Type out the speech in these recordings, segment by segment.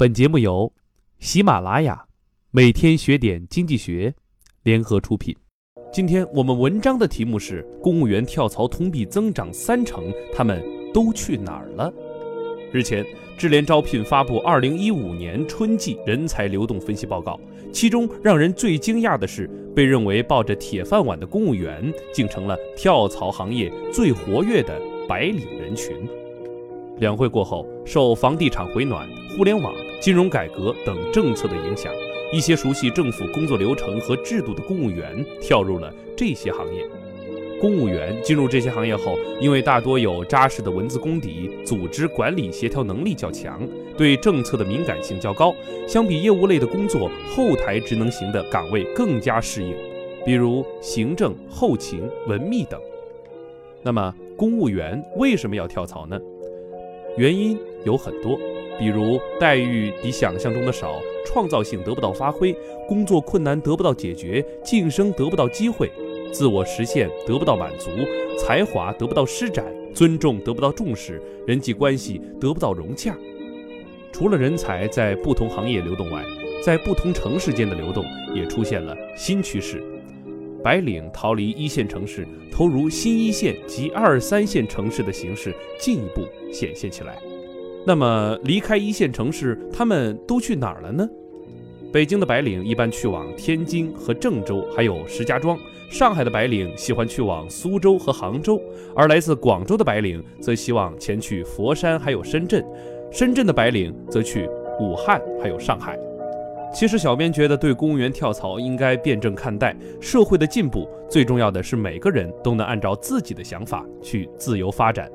本节目由喜马拉雅、每天学点经济学联合出品。今天我们文章的题目是：公务员跳槽同比增长三成，他们都去哪儿了？日前，智联招聘发布《二零一五年春季人才流动分析报告》，其中让人最惊讶的是，被认为抱着铁饭碗的公务员，竟成了跳槽行业最活跃的白领人群。两会过后，受房地产回暖、互联网、金融改革等政策的影响，一些熟悉政府工作流程和制度的公务员跳入了这些行业。公务员进入这些行业后，因为大多有扎实的文字功底，组织管理协调能力较强，对政策的敏感性较高，相比业务类的工作，后台职能型的岗位更加适应，比如行政、后勤、文秘等。那么，公务员为什么要跳槽呢？原因有很多，比如待遇比想象中的少，创造性得不到发挥，工作困难得不到解决，晋升得不到机会，自我实现得不到满足，才华得不到施展，尊重得不到重视，人际关系得不到融洽。除了人才在不同行业流动外，在不同城市间的流动也出现了新趋势，白领逃离一线城市，投入新一线及二三线城市的形式进一步。显现起来。那么，离开一线城市，他们都去哪儿了呢？北京的白领一般去往天津和郑州，还有石家庄；上海的白领喜欢去往苏州和杭州，而来自广州的白领则希望前去佛山还有深圳；深圳的白领则去武汉还有上海。其实，小编觉得对公务员跳槽应该辩证看待。社会的进步，最重要的是每个人都能按照自己的想法去自由发展。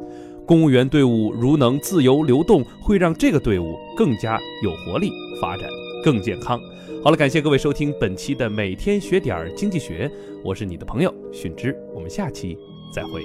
公务员队伍如能自由流动，会让这个队伍更加有活力，发展更健康。好了，感谢各位收听本期的每天学点儿经济学，我是你的朋友迅之，我们下期再会。